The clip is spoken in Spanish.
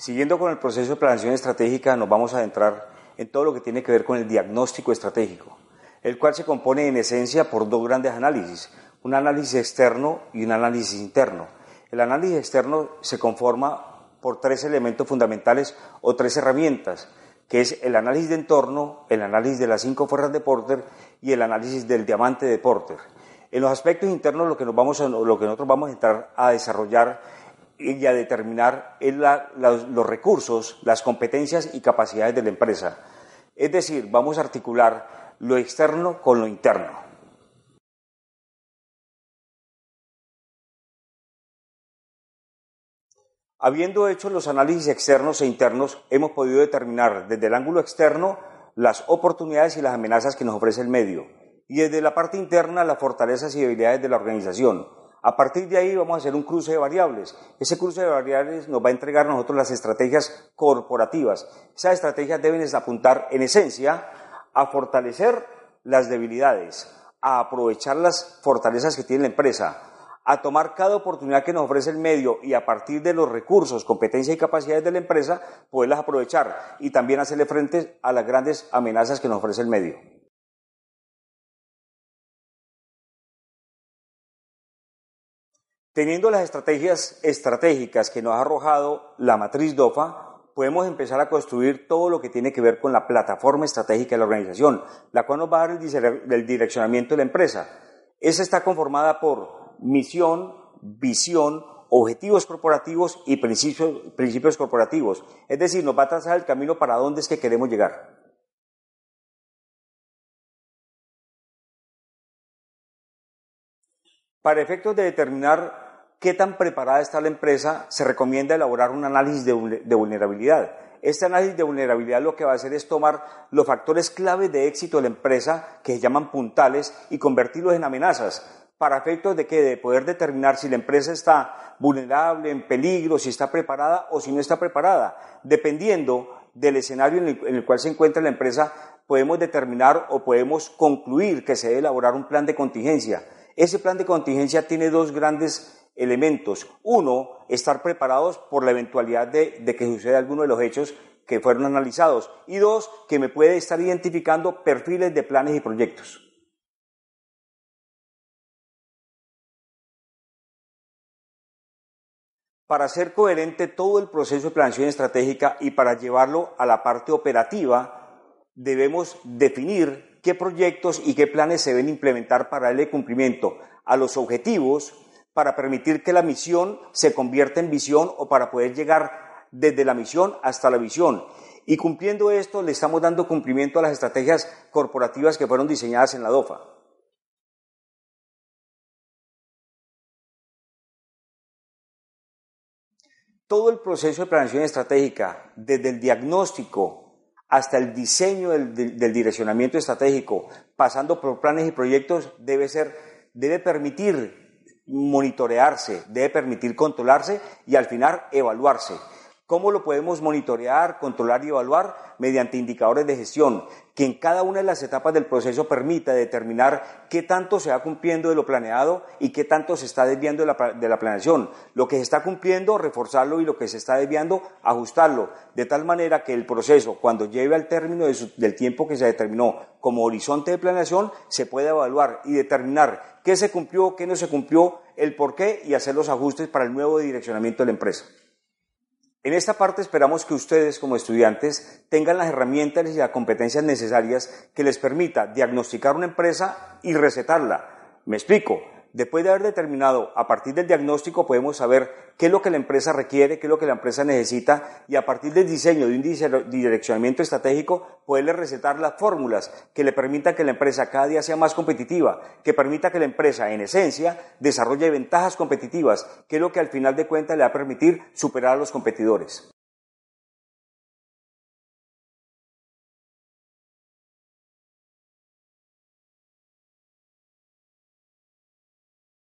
Siguiendo con el proceso de planeación estratégica, nos vamos a adentrar en todo lo que tiene que ver con el diagnóstico estratégico, el cual se compone en esencia por dos grandes análisis, un análisis externo y un análisis interno. El análisis externo se conforma por tres elementos fundamentales o tres herramientas, que es el análisis de entorno, el análisis de las cinco fuerzas de Porter y el análisis del diamante de Porter. En los aspectos internos lo que, lo que nosotros vamos a entrar a desarrollar y a determinar los recursos, las competencias y capacidades de la empresa. Es decir, vamos a articular lo externo con lo interno. Habiendo hecho los análisis externos e internos, hemos podido determinar desde el ángulo externo las oportunidades y las amenazas que nos ofrece el medio, y desde la parte interna las fortalezas y debilidades de la organización, a partir de ahí vamos a hacer un cruce de variables. Ese cruce de variables nos va a entregar a nosotros las estrategias corporativas. Esas estrategias deben apuntar en esencia a fortalecer las debilidades, a aprovechar las fortalezas que tiene la empresa, a tomar cada oportunidad que nos ofrece el medio y a partir de los recursos, competencias y capacidades de la empresa, poderlas aprovechar y también hacerle frente a las grandes amenazas que nos ofrece el medio. Teniendo las estrategias estratégicas que nos ha arrojado la matriz DOFA, podemos empezar a construir todo lo que tiene que ver con la plataforma estratégica de la organización, la cual nos va a dar el direccionamiento de la empresa. Esa está conformada por misión, visión, objetivos corporativos y principios, principios corporativos. Es decir, nos va a trazar el camino para dónde es que queremos llegar. Para efectos de determinar qué tan preparada está la empresa, se recomienda elaborar un análisis de, vulnerabilidad. Este análisis de vulnerabilidad lo que va a hacer es tomar los factores clave de éxito de la empresa, que se llaman puntales, y convertirlos en amenazas, para efectos de que de poder determinar si la empresa está vulnerable, en peligro, si está preparada o si no está preparada. Dependiendo del escenario en el, cual se encuentra la empresa, podemos determinar o podemos concluir que se debe elaborar un plan de contingencia. Ese plan de contingencia tiene dos grandes elementos. Uno, estar preparados por la eventualidad de, que suceda alguno de los hechos que fueron analizados. Y dos, que me puede estar identificando perfiles de planes y proyectos. Para hacer coherente todo el proceso de planeación estratégica y para llevarlo a la parte operativa, debemos definir qué proyectos y qué planes se deben implementar para darle cumplimiento a los objetivos para permitir que la misión se convierta en visión o para poder llegar desde la misión hasta la visión. Y cumpliendo esto, le estamos dando cumplimiento a las estrategias corporativas que fueron diseñadas en la DOFA. Todo el proceso de planeación estratégica, desde el diagnóstico hasta el diseño del, direccionamiento estratégico, pasando por planes y proyectos, debe ser, debe permitir monitorearse, debe permitir controlarse y al final evaluarse. ¿Cómo lo podemos monitorear, controlar y evaluar? Mediante indicadores de gestión, que en cada una de las etapas del proceso permita determinar qué tanto se va cumpliendo de lo planeado y qué tanto se está desviando de la, de la planeación. Lo que se está cumpliendo, reforzarlo y lo que se está desviando, ajustarlo, de tal manera que el proceso, cuando lleve al término del tiempo que se determinó como horizonte de planeación, se pueda evaluar y determinar qué se cumplió, qué no se cumplió, el por qué y hacer los ajustes para el nuevo direccionamiento de la empresa. En esta parte esperamos que ustedes como estudiantes tengan las herramientas y las competencias necesarias que les permita diagnosticar una empresa y recetarla. Me explico. Después de haber determinado, a partir del diagnóstico podemos saber qué es lo que la empresa requiere, qué es lo que la empresa necesita y a partir del diseño de un direccionamiento estratégico poderle recetar las fórmulas que le permitan que la empresa cada día sea más competitiva, que permita que la empresa en esencia desarrolle ventajas competitivas, que es lo que al final de cuentas le va a permitir superar a los competidores.